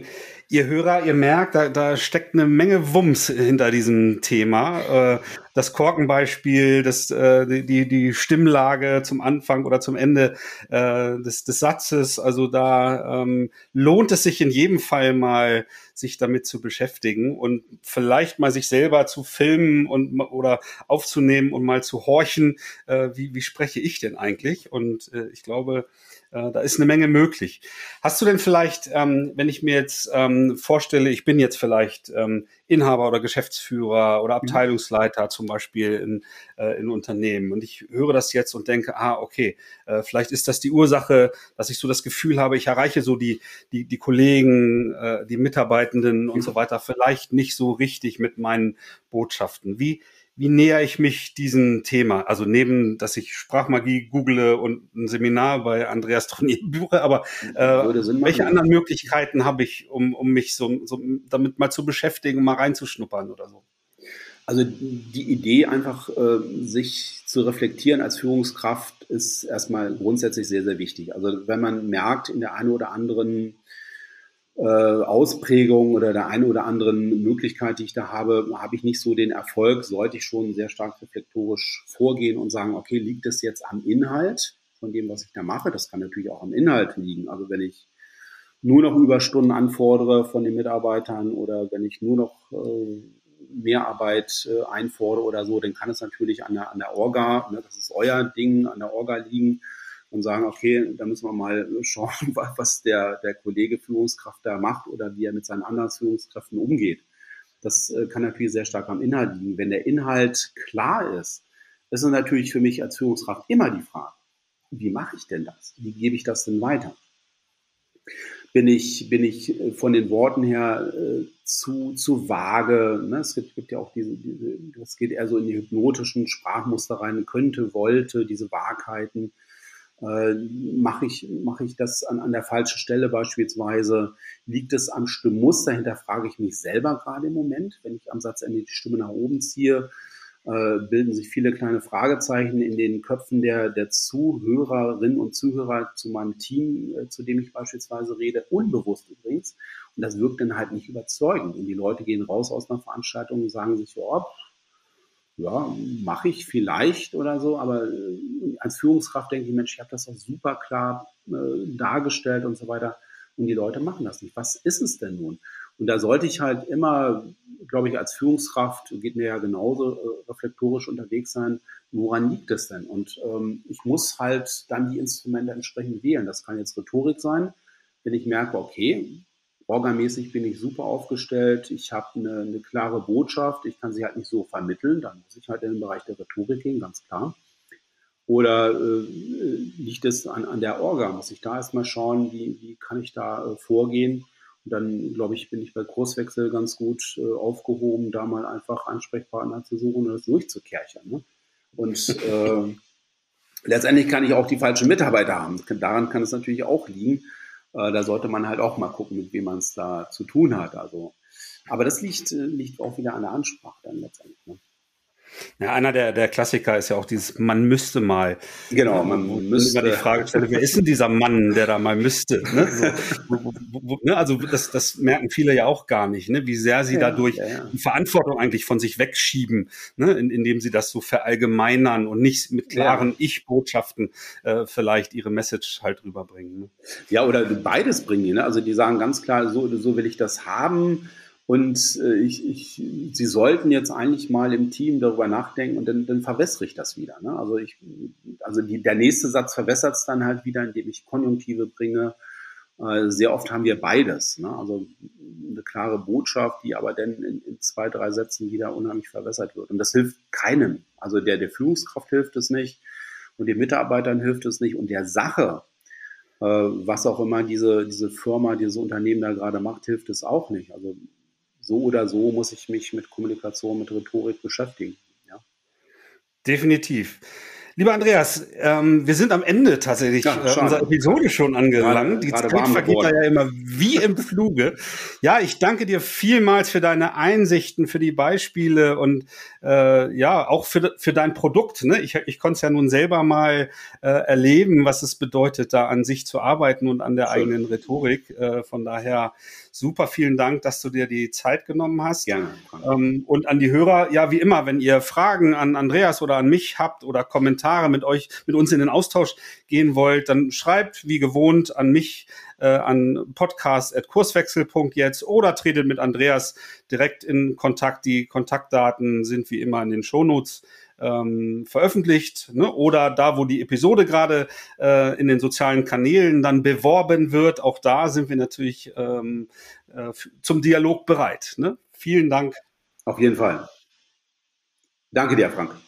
ihr Hörer, ihr merkt, da, da steckt eine Menge Wumms hinter diesem Thema. Äh, das Korkenbeispiel, das, äh, die, die Stimmlage zum Anfang oder zum Ende äh, des, des Satzes. Also da ähm, lohnt es sich in jedem Fall mal, sich damit zu beschäftigen und vielleicht mal sich selber zu filmen und oder aufzunehmen und mal zu horchen, äh, wie, wie spreche ich denn eigentlich? Und äh, ich glaube, äh, da ist eine Menge möglich. Hast du denn vielleicht, ähm, wenn ich mir jetzt ähm, vorstelle, ich bin jetzt vielleicht ähm, Inhaber oder Geschäftsführer oder mhm. Abteilungsleiter zum Beispiel in, äh, in Unternehmen und ich höre das jetzt und denke, ah, okay, äh, vielleicht ist das die Ursache, dass ich so das Gefühl habe, ich erreiche so die, die, die Kollegen, äh, die Mitarbeitenden und so weiter vielleicht nicht so richtig mit meinen Botschaften. Wie, wie näher ich mich diesem Thema? Also neben, dass ich Sprachmagie google und ein Seminar bei Andreas Tronier buche, aber äh, welche anderen Möglichkeiten habe ich, um, um mich so, so damit mal zu beschäftigen, mal reinzuschnuppern oder so? Also die Idee, einfach äh, sich zu reflektieren als Führungskraft, ist erstmal grundsätzlich sehr, sehr wichtig. Also wenn man merkt, in der einen oder anderen äh, Ausprägung oder der einen oder anderen Möglichkeit, die ich da habe, habe ich nicht so den Erfolg, sollte ich schon sehr stark reflektorisch vorgehen und sagen, okay, liegt es jetzt am Inhalt von dem, was ich da mache? Das kann natürlich auch am Inhalt liegen. Also wenn ich nur noch Überstunden anfordere von den Mitarbeitern oder wenn ich nur noch äh, Mehrarbeit äh, einfordere oder so, dann kann es natürlich an der, an der Orga, ne, das ist euer Ding, an der Orga liegen und sagen, okay, da müssen wir mal schauen, was der, der Kollege Führungskraft da macht oder wie er mit seinen anderen Führungskräften umgeht. Das äh, kann natürlich sehr stark am Inhalt liegen. Wenn der Inhalt klar ist, ist es natürlich für mich als Führungskraft immer die Frage, wie mache ich denn das? Wie gebe ich das denn weiter? bin ich, bin ich äh, von den Worten her äh, zu, zu vage. Ne? Es gibt, gibt ja auch diese, diese, das geht eher so in die hypnotischen Sprachmuster rein, könnte, wollte, diese Wahrheiten. Äh, mache ich, mach ich das an, an der falschen Stelle beispielsweise? Liegt es am Stimmmuster? Hinterfrage ich mich selber gerade im Moment, wenn ich am Satzende die Stimme nach oben ziehe äh, bilden sich viele kleine Fragezeichen in den Köpfen der, der Zuhörerinnen und Zuhörer zu meinem Team, äh, zu dem ich beispielsweise rede, unbewusst übrigens. Und das wirkt dann halt nicht überzeugend. Und die Leute gehen raus aus einer Veranstaltung und sagen sich, oh, ja, mache ich vielleicht oder so, aber äh, als Führungskraft denke ich, Mensch, ich habe das doch super klar äh, dargestellt und so weiter. Und die Leute machen das nicht. Was ist es denn nun? Und da sollte ich halt immer, glaube ich, als Führungskraft, geht mir ja genauso äh, reflektorisch unterwegs sein, woran liegt es denn? Und ähm, ich muss halt dann die Instrumente entsprechend wählen. Das kann jetzt Rhetorik sein, wenn ich merke, okay, orgamäßig bin ich super aufgestellt, ich habe eine, eine klare Botschaft, ich kann sie halt nicht so vermitteln, dann muss ich halt in den Bereich der Rhetorik gehen, ganz klar. Oder äh, liegt es an, an der Orga? Muss ich da erstmal schauen, wie, wie kann ich da äh, vorgehen? Und dann, glaube ich, bin ich bei Kurswechsel ganz gut äh, aufgehoben, da mal einfach Ansprechpartner zu suchen und das durchzukerchern. Ne? Und äh, letztendlich kann ich auch die falschen Mitarbeiter haben. Daran kann es natürlich auch liegen. Äh, da sollte man halt auch mal gucken, mit wem man es da zu tun hat. Also, aber das liegt, äh, liegt auch wieder an der Ansprache dann letztendlich. Ne? Ja, einer der, der Klassiker ist ja auch dieses Man müsste mal. Genau, man müsste. die Frage stelle, wer ist denn dieser Mann, der da mal müsste? Ne? So, ne? Also das, das merken viele ja auch gar nicht, ne? wie sehr sie ja, dadurch ja, ja. die Verantwortung eigentlich von sich wegschieben, ne? In, indem sie das so verallgemeinern und nicht mit klaren Ich-Botschaften äh, vielleicht ihre Message halt rüberbringen. Ne? Ja, oder beides bringen die. Ne? Also die sagen ganz klar, so, so will ich das haben und äh, ich, ich, Sie sollten jetzt eigentlich mal im Team darüber nachdenken und dann, dann verwässere ich das wieder. Ne? Also, ich, also die, der nächste Satz verwässert es dann halt wieder, indem ich Konjunktive bringe. Äh, sehr oft haben wir beides. Ne? Also eine klare Botschaft, die aber dann in, in, zwei, drei Sätzen wieder unheimlich verwässert wird. Und das hilft keinem. Also der, der Führungskraft hilft es nicht und den Mitarbeitern hilft es nicht und der Sache, äh, was auch immer diese, diese Firma, dieses Unternehmen da gerade macht, hilft es auch nicht. Also so oder so muss ich mich mit Kommunikation, mit Rhetorik beschäftigen. Ja. Definitiv. Lieber Andreas, ähm, wir sind am Ende tatsächlich ja, äh, unserer Episode schon angelangt. Die Zeit vergeht da ja immer wie im Fluge. Ja, ich danke dir vielmals für deine Einsichten, für die Beispiele und äh, ja, auch für, für dein Produkt. Ne? Ich, ich konnte es ja nun selber mal äh, erleben, was es bedeutet, da an sich zu arbeiten und an der Schön. eigenen Rhetorik. Äh, von daher super vielen Dank, dass du dir die Zeit genommen hast. Gerne. Ähm, und an die Hörer, ja, wie immer, wenn ihr Fragen an Andreas oder an mich habt oder Kommentare mit euch, mit uns in den Austausch gehen wollt, dann schreibt wie gewohnt an mich äh, an podcast.kurswechsel.jetzt oder tretet mit Andreas direkt in Kontakt. Die Kontaktdaten sind wie immer in den Shownotes ähm, veröffentlicht ne? oder da, wo die Episode gerade äh, in den sozialen Kanälen dann beworben wird. Auch da sind wir natürlich ähm, äh, zum Dialog bereit. Ne? Vielen Dank. Auf jeden Fall. Danke dir, Frank.